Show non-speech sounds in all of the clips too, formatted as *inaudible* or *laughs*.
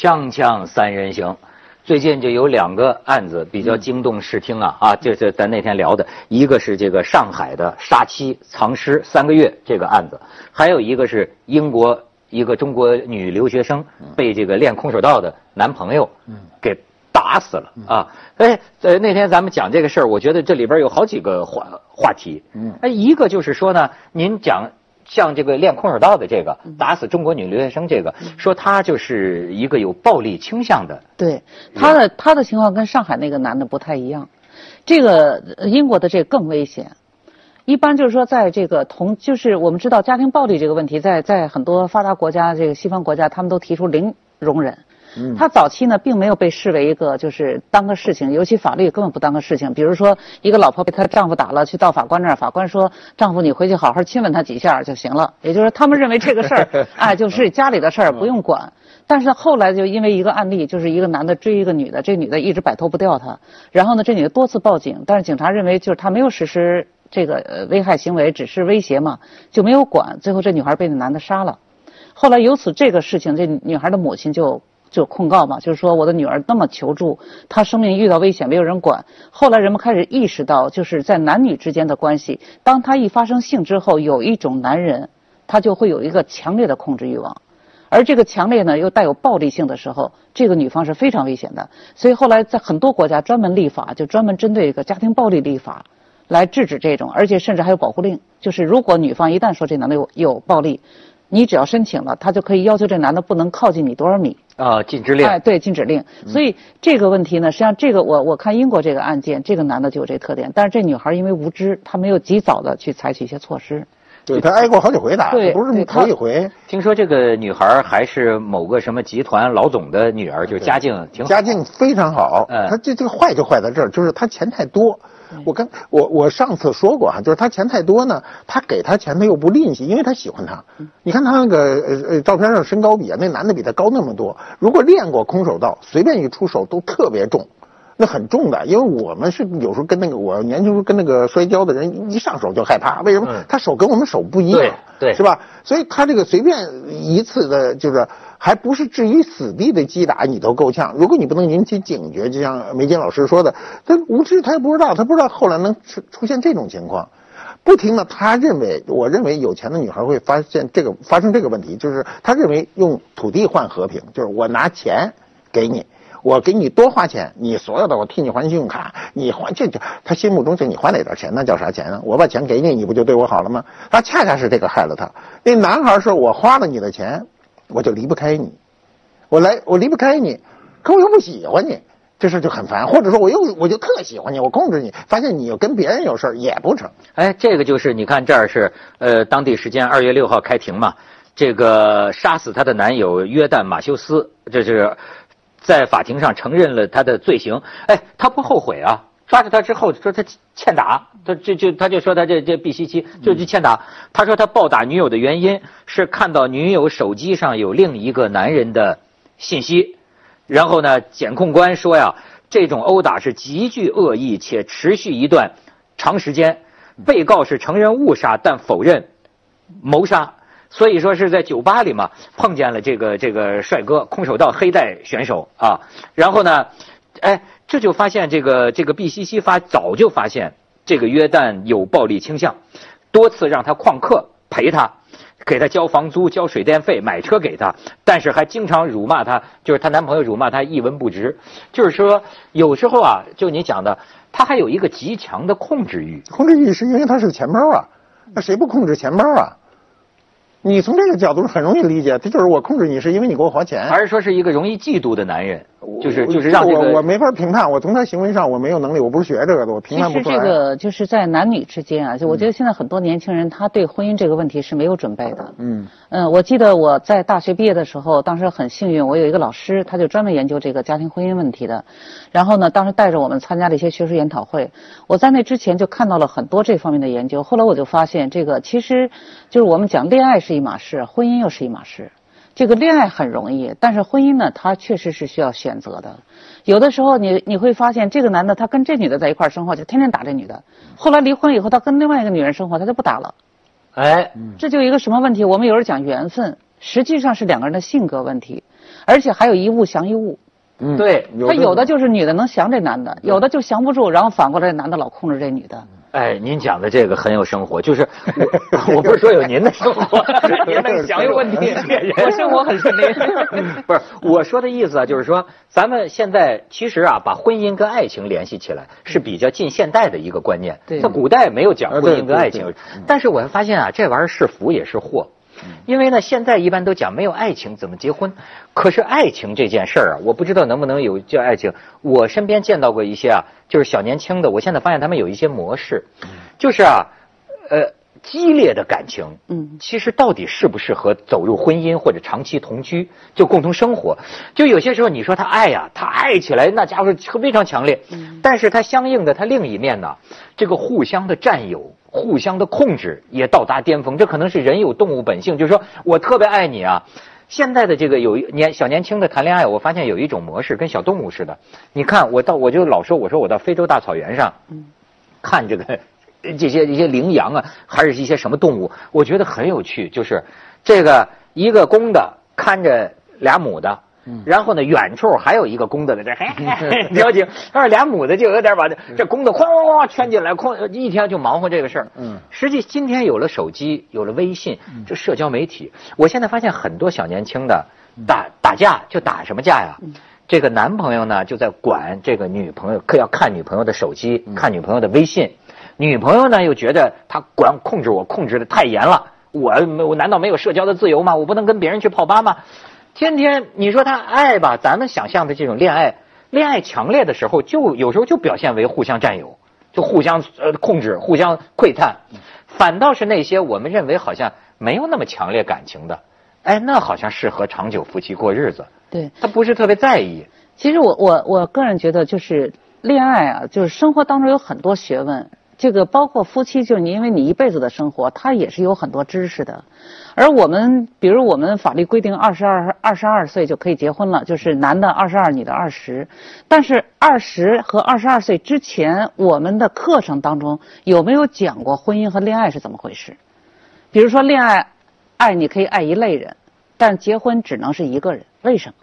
锵锵三人行，最近就有两个案子比较惊动视听啊啊，这是咱那天聊的，一个是这个上海的杀妻藏尸三个月这个案子，还有一个是英国一个中国女留学生被这个练空手道的男朋友给打死了啊！哎，呃，那天咱们讲这个事儿，我觉得这里边有好几个话话题。嗯，哎，一个就是说呢，您讲。像这个练空手道的这个打死中国女留学生，这个说他就是一个有暴力倾向的。对，他的他的情况跟上海那个男的不太一样，这个英国的这更危险。一般就是说，在这个同就是我们知道家庭暴力这个问题，在在很多发达国家，这个西方国家，他们都提出零容忍。他早期呢，并没有被视为一个就是当个事情，尤其法律根本不当个事情。比如说，一个老婆被她丈夫打了，去到法官那儿，法官说：“丈夫，你回去好好亲吻她几下就行了。”也就是说，他们认为这个事儿，*laughs* 哎，就是家里的事儿，不用管。但是后来就因为一个案例，就是一个男的追一个女的，这女的一直摆脱不掉他。然后呢，这女的多次报警，但是警察认为就是他没有实施这个危害行为，只是威胁嘛，就没有管。最后这女孩被那男的杀了。后来由此这个事情，这女孩的母亲就。就控告嘛，就是说我的女儿那么求助，她生命遇到危险，没有人管。后来人们开始意识到，就是在男女之间的关系，当他一发生性之后，有一种男人，他就会有一个强烈的控制欲望，而这个强烈呢又带有暴力性的时候，这个女方是非常危险的。所以后来在很多国家专门立法，就专门针对一个家庭暴力立法，来制止这种，而且甚至还有保护令，就是如果女方一旦说这男的有有暴力。你只要申请了，他就可以要求这男的不能靠近你多少米啊，禁止令。哎，对，禁止令。所以这个问题呢，实际上这个我我看英国这个案件，这个男的就有这特点，但是这女孩因为无知，她没有及早的去采取一些措施。对，他挨过好几回打，不是头一回。听说这个女孩还是某个什么集团老总的女儿，就是家境挺好。家境非常好。嗯。她这这个坏就坏在这儿，就是她钱太多。我跟我我上次说过哈，就是他钱太多呢，他给他钱他又不吝惜，因为他喜欢他。你看他那个呃呃照片上身高比啊，那男的比他高那么多。如果练过空手道，随便一出手都特别重，那很重的。因为我们是有时候跟那个我年轻时候跟那个摔跤的人一上手就害怕，为什么？他手跟我们手不一样，对，是吧？所以他这个随便一次的就是。还不是置于死地的击打，你都够呛。如果你不能引起警觉，就像梅金老师说的，他无知，他也不知道，他不知道后来能出出现这种情况。不停的，他认为，我认为有钱的女孩会发现这个发生这个问题，就是他认为用土地换和平，就是我拿钱给你，我给你多花钱，你所有的我替你还信用卡，你还这这，他心目中就你还哪点钱，那叫啥钱呢？我把钱给你，你不就对我好了吗？他恰恰是这个害了他。那男孩说我花了你的钱。我就离不开你，我来我离不开你，可我又不喜欢你，这事就很烦。或者说我又我就特喜欢你，我控制你，发现你又跟别人有事也不成。哎，这个就是你看这儿是呃当地时间二月六号开庭嘛，这个杀死她的男友约旦马修斯，这是在法庭上承认了他的罪行。哎，他不后悔啊。抓着他之后说他欠打，他就就他就说他这这毕西西就是欠打。他说他暴打女友的原因是看到女友手机上有另一个男人的信息，然后呢，检控官说呀，这种殴打是极具恶意且持续一段长时间。被告是承认误杀，但否认谋杀。所以说是在酒吧里嘛碰见了这个这个帅哥空手道黑带选手啊，然后呢，哎。这就发现这个这个毕西西发早就发现这个约旦有暴力倾向，多次让他旷课陪他，给他交房租、交水电费、买车给他，但是还经常辱骂他，就是她男朋友辱骂她一文不值。就是说，有时候啊，就你讲的，他还有一个极强的控制欲。控制欲是因为他是钱包啊，那谁不控制钱包啊？你从这个角度很容易理解，他就是我控制你，是因为你给我花钱，还是说是一个容易嫉妒的男人？就是就是让我我没法评判，我从他行为上我没有能力，我不是学这个的，我评判不出来。其实这个就是在男女之间啊，就我觉得现在很多年轻人他对婚姻这个问题是没有准备的。嗯嗯，我记得我在大学毕业的时候，当时很幸运，我有一个老师，他就专门研究这个家庭婚姻问题的。然后呢，当时带着我们参加了一些学术研讨会，我在那之前就看到了很多这方面的研究。后来我就发现，这个其实就是我们讲恋爱是一码事，婚姻又是一码事。这个恋爱很容易，但是婚姻呢，它确实是需要选择的。有的时候，你你会发现，这个男的他跟这女的在一块生活，就天天打这女的。后来离婚以后，他跟另外一个女人生活，他就不打了。哎，这就一个什么问题？我们有时候讲缘分，实际上是两个人的性格问题，而且还有一物降一物。嗯对他有的就是女的能降这男的，有的就降不住，然后反过来男的老控制这女的。哎，您讲的这个很有生活，就是我 *laughs* 我不是说有您的生活，*laughs* 您的想有问题，我生活很顺利。*laughs* 不是我说的意思啊，就是说咱们现在其实啊，把婚姻跟爱情联系起来是比较近现代的一个观念。对在古代没有讲婚姻跟爱情但是我发现啊，这玩意儿是福也是祸。因为呢，现在一般都讲没有爱情怎么结婚，可是爱情这件事儿啊，我不知道能不能有叫爱情。我身边见到过一些啊，就是小年轻的，我现在发现他们有一些模式，就是啊，呃，激烈的感情，嗯其实到底适不适合走入婚姻或者长期同居，就共同生活？就有些时候你说他爱呀、他爱起来那家伙非常强烈，嗯但是他相应的他另一面呢，这个互相的占有。互相的控制也到达巅峰，这可能是人有动物本性，就是说我特别爱你啊。现在的这个有一年小年轻的谈恋爱，我发现有一种模式跟小动物似的。你看，我到我就老说，我说我到非洲大草原上，嗯看这个这些一些羚羊啊，还是一些什么动物，我觉得很有趣。就是这个一个公的看着俩母的。然后呢，远处还有一个公的在这 *laughs* 嘿嘿嘿交情，要是俩母的就有点把这这公的哐哐哐圈进来，哐一天就忙活这个事儿。嗯实际今天有了手机，有了微信，这社交媒体，我现在发现很多小年轻的打打架就打什么架呀？这个男朋友呢就在管这个女朋友，可要看女朋友的手机，看女朋友的微信。女朋友呢又觉得他管控制我，控制的太严了。我我难道没有社交的自由吗？我不能跟别人去泡吧吗？天天你说他爱吧，咱们想象的这种恋爱，恋爱强烈的时候，就有时候就表现为互相占有，就互相呃控制，互相窥探。反倒是那些我们认为好像没有那么强烈感情的，哎，那好像适合长久夫妻过日子。对，他不是特别在意。其实我我我个人觉得，就是恋爱啊，就是生活当中有很多学问。这个包括夫妻，就是你因为你一辈子的生活，它也是有很多知识的。而我们，比如我们法律规定二十二二十二岁就可以结婚了，就是男的二十二，女的二十。但是二十和二十二岁之前，我们的课程当中有没有讲过婚姻和恋爱是怎么回事？比如说恋爱，爱你可以爱一类人，但结婚只能是一个人，为什么？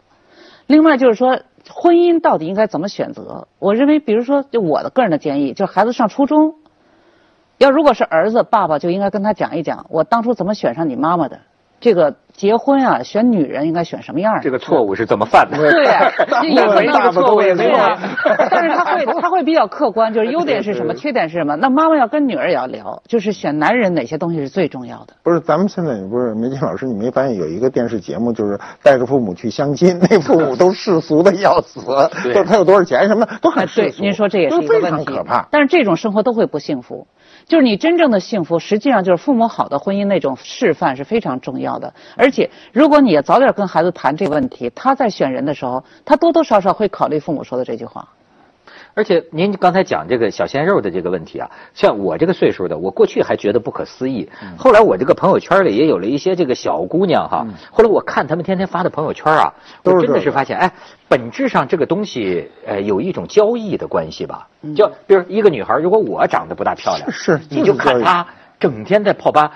另外就是说，婚姻到底应该怎么选择？我认为，比如说，就我的个人的建议，就孩子上初中，要如果是儿子，爸爸就应该跟他讲一讲，我当初怎么选上你妈妈的。这个结婚啊，选女人应该选什么样的？这个错误是怎么犯的？*laughs* 对呀、部有可分大错误也没有啊，但是他会他会比较客观，就是优点是什么，缺点是什么。那妈妈要跟女儿也要聊，就是选男人哪些东西是最重要的。不是，咱们现在不是梅金老师，你没发现有一个电视节目，就是带着父母去相亲，*laughs* 那父母都世俗的要死，对就是他有多少钱什么的都很世，俗。您说这也是一个非问题，常可怕。但是这种生活都会不幸福。就是你真正的幸福，实际上就是父母好的婚姻那种示范是非常重要的。而且，如果你也早点跟孩子谈这个问题，他在选人的时候，他多多少少会考虑父母说的这句话。而且您刚才讲这个小鲜肉的这个问题啊，像我这个岁数的，我过去还觉得不可思议，后来我这个朋友圈里也有了一些这个小姑娘哈，后来我看他们天天发的朋友圈啊，我真的是发现，哎，本质上这个东西呃有一种交易的关系吧，就比如一个女孩，如果我长得不大漂亮，是是你就看她整天在泡吧。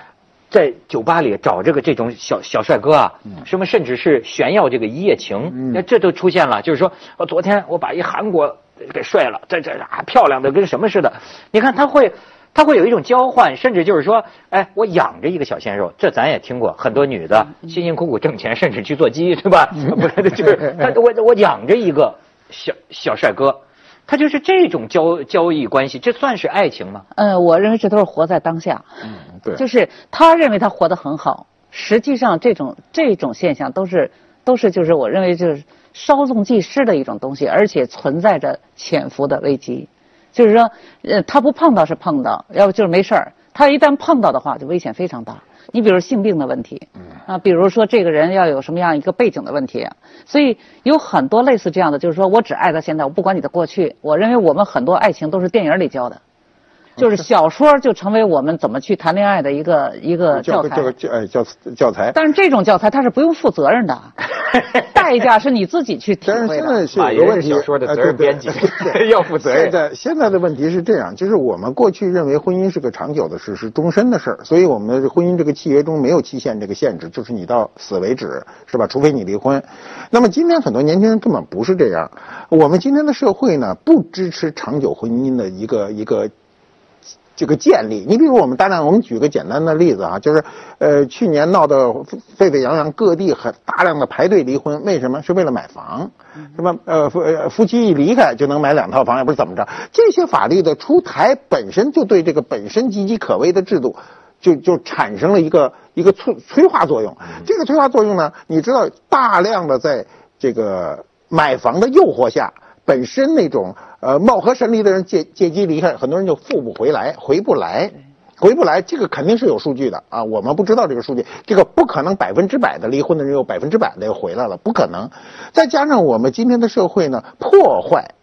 在酒吧里找这个这种小小帅哥啊，什么甚至是炫耀这个一夜情，嗯。那这都出现了。就是说，我昨天我把一韩国给睡了，这这啊漂亮的跟什么似的。你看他会，他会有一种交换，甚至就是说，哎，我养着一个小鲜肉，这咱也听过，很多女的辛辛苦苦挣钱，甚至去做鸡，对吧？*laughs* 不是，就是他我我养着一个小小帅哥，他就是这种交交易关系，这算是爱情吗？嗯，我认为这都是活在当下。嗯，对，就是他认为他活得很好，实际上这种这种现象都是都是就是我认为就是稍纵即逝的一种东西，而且存在着潜伏的危机。就是说，呃，他不碰到是碰到，要不就是没事儿。他一旦碰到的话，就危险非常大。你比如性病的问题，啊，比如说这个人要有什么样一个背景的问题，所以有很多类似这样的，就是说我只爱他现在，我不管你的过去。我认为我们很多爱情都是电影里教的。就是 *laughs* 小说就成为我们怎么去谈恋爱的一个一个教材。教个教呃教教材。但是这种教材它是不用负责任的，*laughs* 代价是你自己去体但是会现在有个问题，小说的呃责任编辑对 *laughs* 要负责任现在现在的问题是这样，就是我们过去认为婚姻是个长久的事，是终身的事儿，所以我们的婚姻这个契约中没有期限这个限制，就是你到死为止，是吧？除非你离婚。那么今天很多年轻人根本不是这样，我们今天的社会呢，不支持长久婚姻的一个一个这个建立。你比如我们大量，我们举个简单的例子啊，就是呃去年闹得沸沸扬扬，各地很大量的排队离婚，为什么？是为了买房，什么呃夫呃夫妻一离开就能买两套房，也不是怎么着。这些法律的出台本身就对这个本身岌岌可危的制度。就就产生了一个一个催催化作用，这个催化作用呢，你知道，大量的在这个买房的诱惑下，本身那种呃貌合神离的人借借机离开，很多人就复不回来，回不来，回不来，这个肯定是有数据的啊，我们不知道这个数据，这个不可能百分之百的离婚的人有百分之百的又回来了，不可能。再加上我们今天的社会呢，破坏。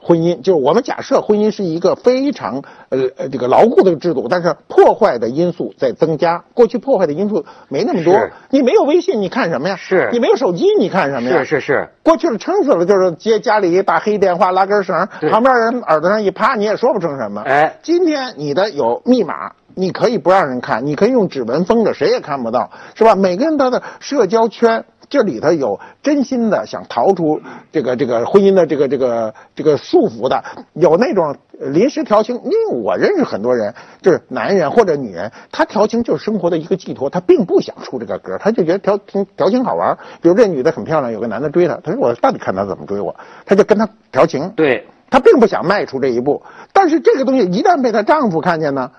婚姻就是我们假设婚姻是一个非常呃呃这个牢固的制度，但是破坏的因素在增加。过去破坏的因素没那么多，你没有微信，你看什么呀？是你没有手机，你看什么呀？是是是，过去了撑死了，就是接家里一大黑电话，拉根绳，旁边人耳朵上一趴，你也说不成什么。哎今天你的有密码，你可以不让人看，你可以用指纹封着，谁也看不到，是吧？每个人他的社交圈。这里头有真心的想逃出这个这个婚姻的这个这个这个束缚的，有那种临时调情。因为我认识很多人，就是男人或者女人，他调情就是生活的一个寄托，他并不想出这个格，他就觉得调情调情好玩。比如这女的很漂亮，有个男的追她，他说我到底看他怎么追我，他就跟他调情。对，她并不想迈出这一步，但是这个东西一旦被她丈夫看见呢，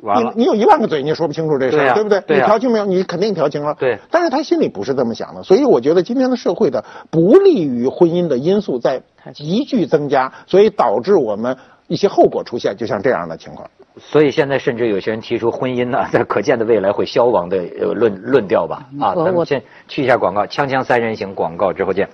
完了你，你有一万个嘴，你也说不清楚这事儿，对呀不对？你调情没有？你肯定调情了。对但是他心里不是这么想的，所以我觉得今天的社会的不利于婚姻的因素在急剧增加，所以导致我们一些后果出现，就像这样的情况。所以现在甚至有些人提出婚姻呢，在可见的未来会消亡的呃论论调吧。啊，咱们先去一下广告，锵锵三人行广告之后见。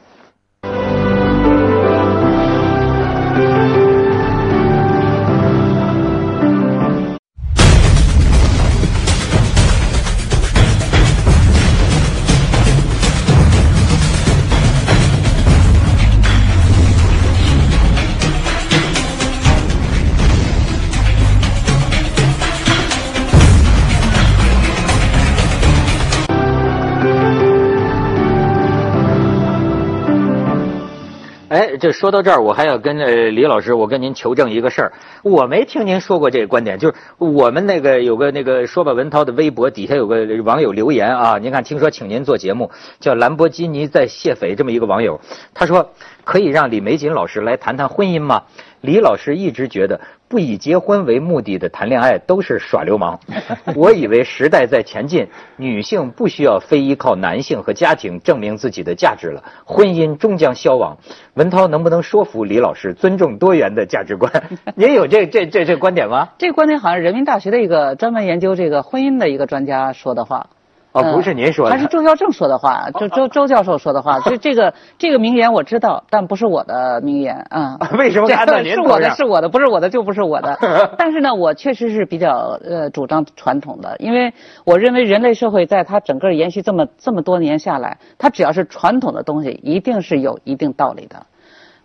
这说到这儿，我还要跟呃李老师，我跟您求证一个事儿。我没听您说过这个观点，就是我们那个有个那个说吧文涛的微博底下有个网友留言啊，您看，听说请您做节目，叫兰博基尼在泄愤这么一个网友，他说可以让李玫瑾老师来谈谈婚姻吗？李老师一直觉得不以结婚为目的的谈恋爱都是耍流氓。*laughs* 我以为时代在前进，女性不需要非依靠男性和家庭证明自己的价值了，婚姻终将消亡。文涛能不能说服李老师尊重多元的价值观？*laughs* 您有这这这这观点吗？这个观点好像人民大学的一个专门研究这个婚姻的一个专家说的话。哦，嗯不是您说的，还是周孝正说的话，就周周教授说的话。这这个这个名言我知道，但不是我的名言啊。*laughs* 为什么是我的，是我的，不是我的就不是我的。*laughs* 但是呢，我确实是比较呃主张传统的，因为我认为人类社会在它整个延续这么这么多年下来，它只要是传统的东西，一定是有一定道理的。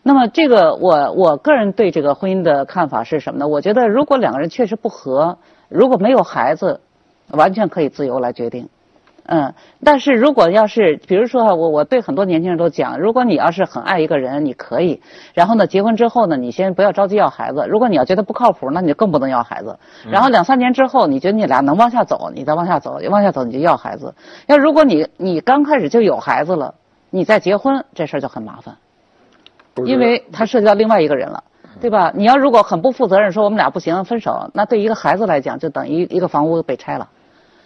那么这个我我个人对这个婚姻的看法是什么呢？我觉得如果两个人确实不和，如果没有孩子，完全可以自由来决定。嗯，但是如果要是，比如说哈，我我对很多年轻人都讲，如果你要是很爱一个人，你可以，然后呢，结婚之后呢，你先不要着急要孩子。如果你要觉得不靠谱，那你就更不能要孩子。然后两三年之后，你觉得你俩能往下走，你再往下走，往下走你就要孩子。要如果你你刚开始就有孩子了，你再结婚，这事儿就很麻烦，因为它涉及到另外一个人了。对吧？你要如果很不负责任，说我们俩不行，分手，那对一个孩子来讲，就等于一个房屋被拆了。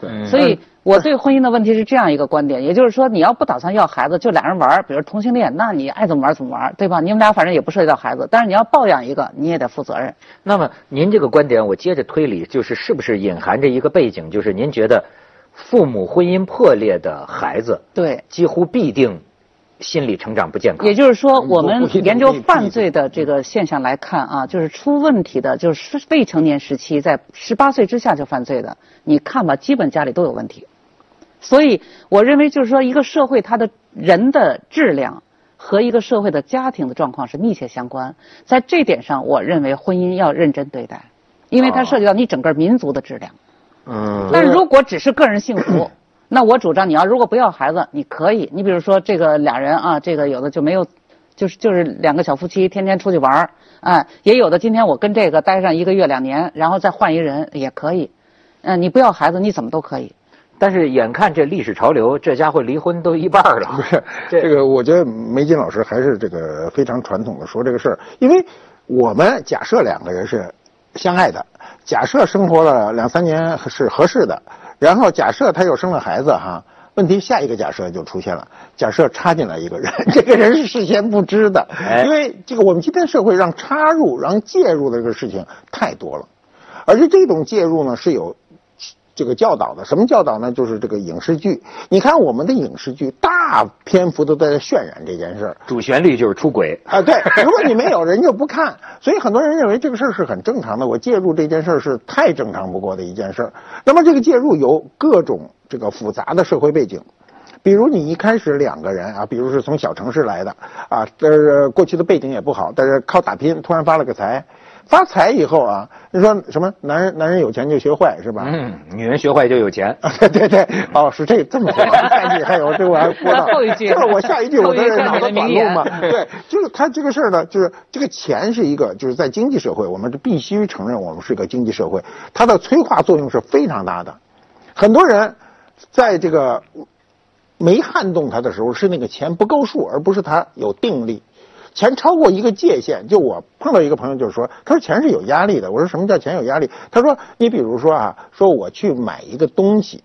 嗯所以我对婚姻的问题是这样一个观点，也就是说，你要不打算要孩子，就俩人玩儿，比如同性恋，那你爱怎么玩怎么玩，对吧？你们俩反正也不涉及到孩子，但是你要抱养一个，你也得负责任。那么您这个观点，我接着推理，就是是不是隐含着一个背景，就是您觉得父母婚姻破裂的孩子，对，几乎必定心理成长不健康。也就是说，我们研究犯罪的这个现象来看啊，就是出问题的，就是未成年时期在十八岁之下就犯罪的，你看吧，基本家里都有问题。所以我认为，就是说，一个社会它的人的质量和一个社会的家庭的状况是密切相关。在这点上，我认为婚姻要认真对待，因为它涉及到你整个民族的质量。嗯，但如果只是个人幸福，那我主张你要如果不要孩子，你可以。你比如说这个俩人啊，这个有的就没有，就是就是两个小夫妻天天出去玩儿，哎，也有的今天我跟这个待上一个月两年，然后再换一人也可以。嗯、你不要孩子，你怎么都可以。但是眼看这历史潮流，这家伙离婚都一半了。不是 *laughs* 这个，我觉得梅金老师还是这个非常传统的说这个事儿，因为我们假设两个人是相爱的，假设生活了两三年是合适的，然后假设他又生了孩子哈，问题下一个假设就出现了，假设插进来一个人，*laughs* 这个人是事先不知的，哎。因为这个我们今天社会让插入、让介入的这个事情太多了，而且这种介入呢是有这个教导的。什么教导呢？就是这个影视剧。你看我们的影视剧，大篇幅都在渲染这件事儿。主旋律就是出轨。啊，对，如果你没有，人就不看，所以很多人认为这个事儿是很正常的。我介入这件事儿是太正常不过的一件事儿。那么这个介入有各种这个复杂的社会背景，比如你一开始两个人啊，比如是从小城市来的啊，呃，过去的背景也不好，但是靠打拼突然发了个财，发财以后啊，你说什么男人男人有钱就学坏是吧？嗯，女人学坏就有钱。*laughs* 啊，对对对，哦，是这这么说，*laughs* 下还有这我还播到后一句就是我下一句我在这脑子短路嘛，对，就是他这个事儿呢，就是这个钱是一个，就是在经济社会，我们必须承认我们是一个经济社会，它的催化作用是非常大的。很多人在这个没撼动他的时候，是那个钱不够数，而不是他有定力。钱超过一个界限，就我碰到一个朋友，就是说，他说钱是有压力的。我说什么叫钱有压力？他说，你比如说啊，说我去买一个东西，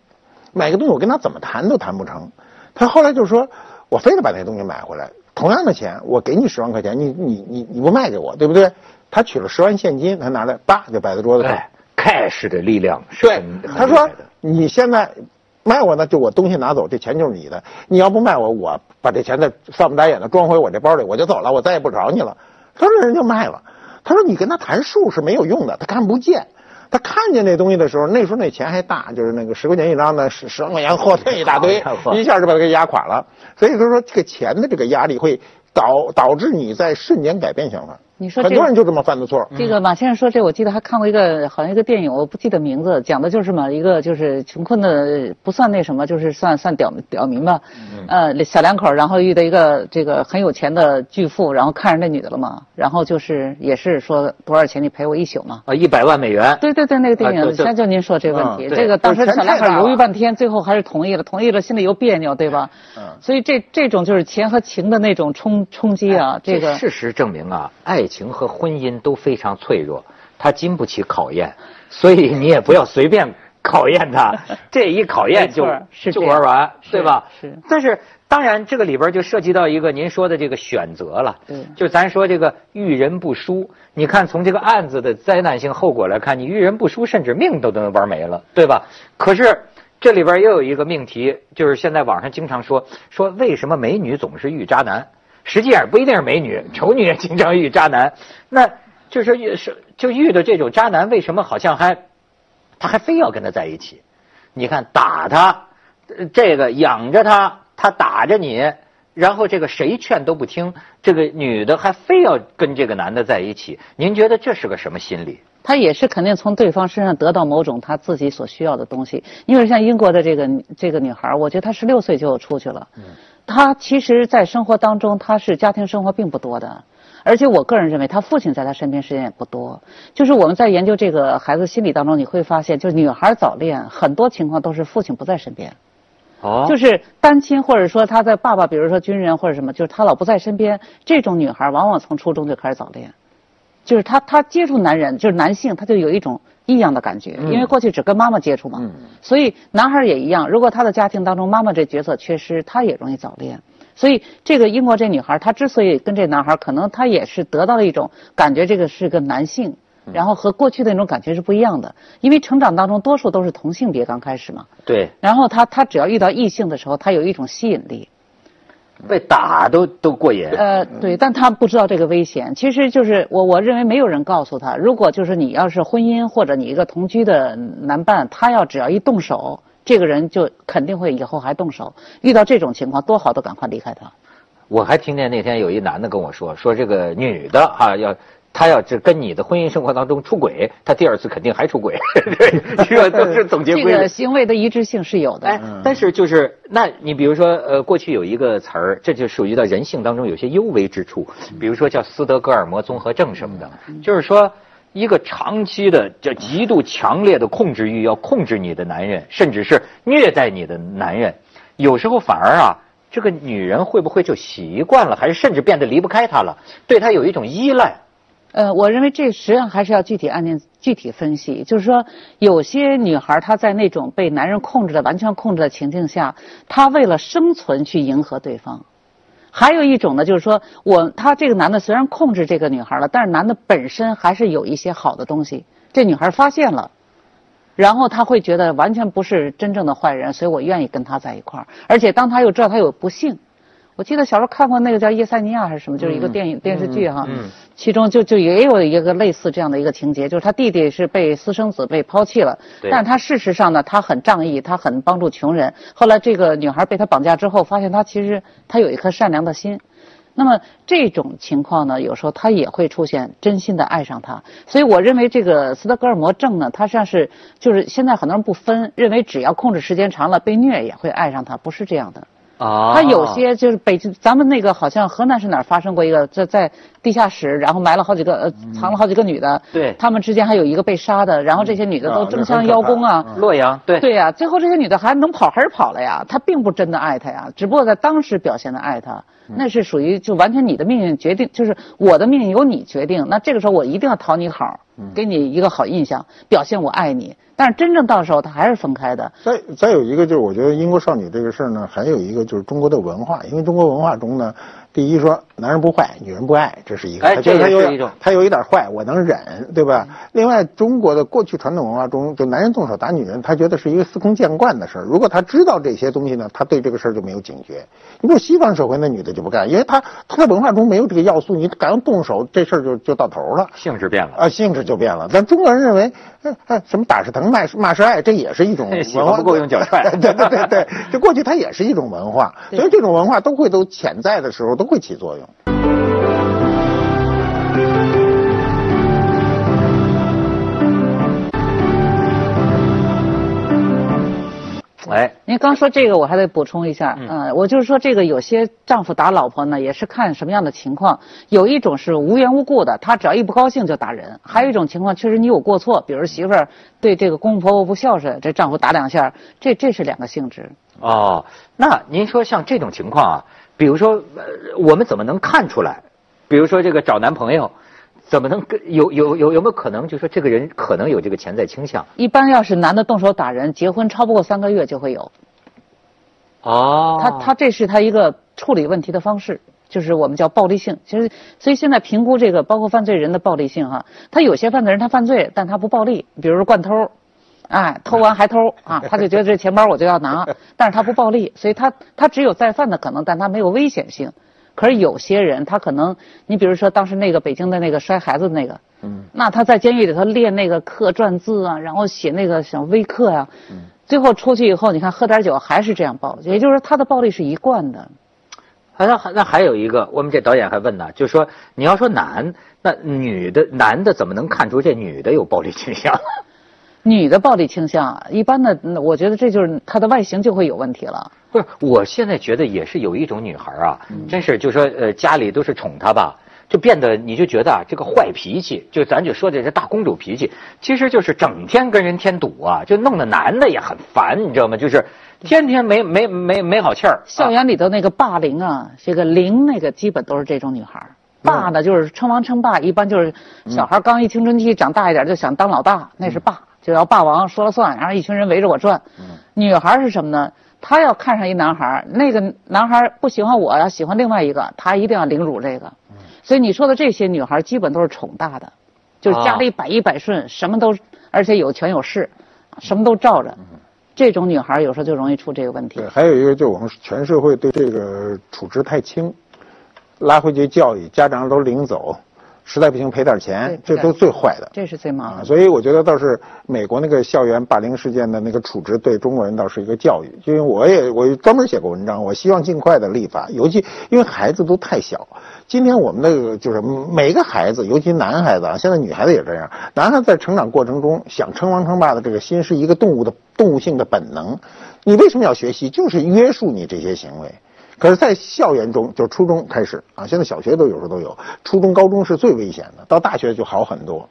买个东西我跟他怎么谈都谈不成。他后来就说，我非得把那东西买回来，同样的钱，我给你十万块钱，你你你你不卖给我，对不对？他取了十万现金，他拿来叭就摆在桌子上。哎，cash 的力量是对，他说你现在卖我呢，就我东西拿走，这钱就是你的。你要不卖我，我把这钱再翻不打眼的装回我这包里，我就走了，我再也不找你了。他说人就卖了。他说你跟他谈数是没有用的，他看不见。他看见那东西的时候，那时候那钱还大，就是那个十块钱一张的，十十万块钱后退一大堆一下就把他给压垮了。所以他说这个钱的这个压力会导导致你在瞬间改变想法。你说这个很多人就这么犯的错。这个马先生说这，我记得还看过一个好像一个电影，我不记得名字，讲的就是嘛，一个就是穷困的不算那什么，就是算算屌屌民吧，呃，小两口，然后遇到一个这个很有钱的巨富，然后看上那女的了嘛，然后就是也是说多少钱你陪我一宿嘛。啊，一百万美元。对对对，那个电影，啊对对现在就您说这个问题，嗯这个当时小两口犹豫半天，最后还是同意了，同意了，心里又别扭，对吧？嗯所以这这种就是钱和情的那种冲冲击啊，这个事实证明啊，爱情和婚姻都非常脆弱，它经不起考验，所以你也不要随便考验它，*laughs* 这一考验就是就玩完，对吧？是但是当然，这个里边就涉及到一个您说的这个选择了，嗯就咱说这个遇人不淑，你看从这个案子的灾难性后果来看，你遇人不淑，甚至命都能玩没了，对吧？可是。这里边又有一个命题，就是现在网上经常说说为什么美女总是遇渣男？实际上不一定是美女，丑女也经常遇渣男。那就是遇是就遇到这种渣男，为什么好像还他还非要跟他在一起？你看打他，呃这个养着他，他打着你，然后这个谁劝都不听，这个女的还非要跟这个男的在一起。您觉得这是个什么心理？他也是肯定从对方身上得到某种他自己所需要的东西。因为像英国的这个这个女孩，我觉得她十六岁就出去了。她其实，在生活当中，她是家庭生活并不多的。而且我个人认为，她父亲在她身边时间也不多。就是我们在研究这个孩子心理当中，你会发现，就是女孩早恋，很多情况都是父亲不在身边。哦就是单亲，或者说她在爸爸，比如说军人或者什么，就是他老不在身边，这种女孩往往从初中就开始早恋，就是他他接触男人，就是男性，他就有一种异样的感觉，因为过去只跟妈妈接触嘛，所以男孩也一样，如果他的家庭当中妈妈这角色缺失，他也容易早恋。所以这个英国这女孩，她之所以跟这男孩，可能她也是得到了一种感觉，这个是个男性。然后和过去的那种感觉是不一样的，因为成长当中多数都是同性别刚开始嘛，对，然后他他只要遇到异性的时候，他有一种吸引力，被打都都过瘾。呃，对，但他不知道这个危险。其实就是我我认为没有人告诉他，如果就是你要是婚姻或者你一个同居的男伴，他要只要一动手，这个人就肯定会以后还动手。遇到这种情况，多好都赶快离开他。我还听见那天有一男的跟我说，说这个女的哈、要。他要是跟你的婚姻生活当中出轨，*laughs* 他第二次肯定还出轨，对，*laughs* 这都是总结 *laughs* 这规律。个行为的一致性是有的。哎，但是就是，那你比如说，呃，过去有一个词儿，这就属于到人性当中有些幽微之处，比如说叫斯德哥尔摩综合症什么的，就是说，一个长期的叫极度强烈的控制欲，要控制你的男人，甚至是虐待你的男人，有时候反而啊，这个女人会不会就习惯了，还是甚至变得离不开他了，对他有一种依赖？呃，我认为这实际上还是要具体案件具体分析。就是说，有些女孩她在那种被男人控制的完全控制的情境下，她为了生存去迎合对方；还有一种呢，就是说我他这个男的虽然控制这个女孩了，但是男的本身还是有一些好的东西，这女孩发现了。然后他会觉得完全不是真正的坏人，所以我愿意跟他在一块儿。而且当他又知道他有不幸，我记得小时候看过那个叫《叶塞尼亚》还是什么，就是一个电影、电视剧哈，嗯其中就就也有一个类似这样的一个情节，就是他弟弟是被私生子被抛弃了，但是他事实上呢，他很仗义，他很帮助穷人。后来这个女孩被他绑架之后，发现他其实他有一颗善良的心。那么这种情况呢，有时候他也会出现真心的爱上他，所以我认为这个斯德哥尔摩症呢，它实际上是就是现在很多人不分，认为只要控制时间长了被虐也会爱上他，不是这样的。啊他有些就是北京，咱们那个好像河南是哪儿发生过一个在在地下室，然后埋了好几个呃藏了好几个女的，对。他们之间还有一个被杀的，然后这些女的都争相邀功啊，洛阳对。对呀、最后这些女的还能跑还是跑了呀？她并不真的爱他呀，只不过在当时表现的爱他，那是属于就完全你的命运决定，就是我的命运由你决定。那这个时候我一定要讨你好，给你一个好印象，表现我爱你。但是真正到时候他还是分开的。再再有一个就是，我觉得英国少女这个事儿呢，还有一个就是中国的文化，因为中国文化中呢，第一说男人不坏，女人不爱，这是一个，哎他觉得他有这也是一种他有一点坏，我能忍，对吧？另外，中国的过去传统文化中，就男人动手打女人，他觉得是一个司空见惯的事儿。如果他知道这些东西呢，他对这个事儿就没有警觉。你比如西方社会那女的就不干，因为他他的文化中没有这个要素，你敢动手，这事儿就就到头了。性质变了。啊，性质就变了。但中国人认为，哎哎，什么打是疼，骂是骂是爱，这也是一种文化。不够用脚踹对对对对，这过去它也是一种文化，所以这种文化都会都潜在的时候都会起作用。哎，您刚说这个，我还得补充一下，嗯、我就是说这个有些丈夫打老婆呢，也是看什么样的情况。有一种是无缘无故的，他只要一不高兴就打人；还有一种情况，确实你有过错，比如媳妇儿对这个公公婆婆不孝顺，这丈夫打两下，这这是两个性质。哦，那您说像这种情况啊，比如说，呃，我们怎么能看出来？比如说这个找男朋友，怎么能跟有有有有没有可能，就说这个人可能有这个潜在倾向？一般要是男的动手打人，结婚超不过三个月就会有。哦，他他这是他一个处理问题的方式，就是我们叫暴力性。其实，所以现在评估这个包括犯罪人的暴力性哈，他有些犯罪人他犯罪，但他不暴力，比如说惯偷，哎，偷完还偷啊，他就觉得这钱包我就要拿，*laughs* 但是他不暴力，所以他他只有再犯的可能，但他没有危险性。可是有些人他可能，你比如说当时那个北京的那个摔孩子的那个，嗯，那他在监狱里头练那个刻篆字啊，然后写那个小微课呀、最后出去以后，你看喝点酒还是这样暴，也就是说他的暴力是一贯的。好像还那还有一个，我们这导演还问呢，就是说你要说男，那女的男的怎么能看出这女的有暴力倾向？女的暴力倾向，一般的，嗯我觉得这就是她的外形就会有问题了。不是，我现在觉得也是有一种女孩啊，真是就说呃家里都是宠她吧，就变得你就觉得啊这个坏脾气，就咱就说这是大公主脾气，其实就是整天跟人添堵啊，就弄得男的也很烦，你知道吗？就是天天没没没没好气儿。校园里头那个霸凌啊，这个凌那个基本都是这种女孩儿。霸呢就是称王称霸，一般就是小孩刚一青春期长大一点就想当老大，那是霸，就要霸王说了算，然后一群人围着我转。女孩儿是什么呢？她要看上一男孩儿，那个男孩儿不喜欢我，要喜欢另外一个，她一定要凌辱这个。所以你说的这些女孩儿基本都是宠大的，就是家里百依百顺，什么都，而且有权有势，什么都罩着。这种女孩有时候就容易出这个问题对，。还有一个就是我们全社会对这个处置太轻，拉回去教育，家长都领走，实在不行赔点钱，这都最坏的。这是最麻啊，烦的。所以我觉得倒是美国那个校园霸凌事件的那个处置对中国人倒是一个教育，因为我也我专门写过文章，我希望尽快的立法，尤其因为孩子都太小。今天我们那个就是每个孩子，尤其男孩子啊，现在女孩子也这样，男孩子在成长过程中想称王称霸的这个心是一个动物的动物性的本能，你为什么要学习？就是约束你这些行为。可是，在校园中，就初中开始啊，现在小学都有时候都有，初中、高中是最危险的，到大学就好很多。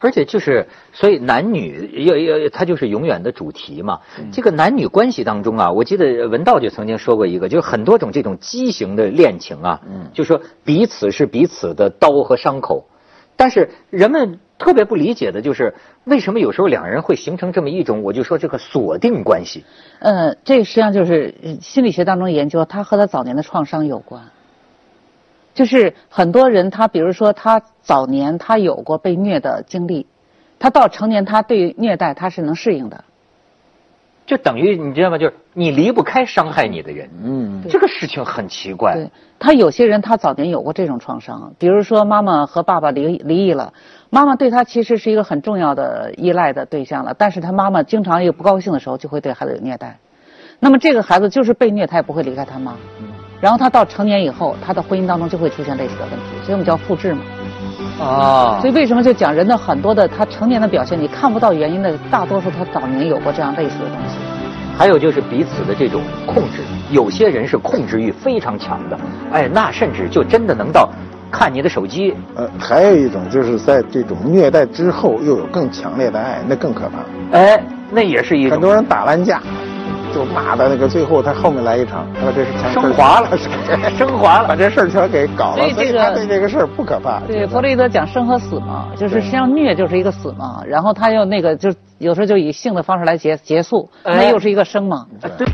而且就是，所以男女要要，它就是永远的主题嘛。这个男女关系当中啊，我记得文道就曾经说过一个，就是很多种这种畸形的恋情啊，嗯，就说彼此是彼此的刀和伤口，但是人们特别不理解的就是，为什么有时候两人会形成这么一种，我就说这个锁定关系。呃，这实际上就是心理学当中研究，他和他早年的创伤有关。就是很多人，他比如说他早年他有过被虐的经历，他到成年他对虐待他是能适应的。就等于你知道吗？就是你离不开伤害你的人，嗯，这个事情很奇怪。对他有些人他早年有过这种创伤，比如说妈妈和爸爸离离异了，妈妈对他其实是一个很重要的依赖的对象了，但是他妈妈经常有不高兴的时候就会对孩子有虐待，那么这个孩子就是被虐，他也不会离开他妈，然后他到成年以后，他的婚姻当中就会出现类似的问题，所以我们叫复制嘛。啊所以为什么就讲人的很多的他成年的表现，你看不到原因的，大多数他早年有过这样类似的东西。还有就是彼此的这种控制，有些人是控制欲非常强的，哎，那甚至就真的能到看你的手机，呃，还有一种就是在这种虐待之后又有更强烈的爱，那更可怕。哎，那也是一种很多人打完架，就骂的那个，最后他后面来一场，他说这是全 *laughs* 升华了，升华了。把这事儿全给搞了，所以这个他对这个事儿不可怕。对，弗洛伊德讲生和死嘛，就是实际上虐就是一个死嘛，然后他又那个就有时候就以性的方式来结结束，那哎又是一个生嘛。对。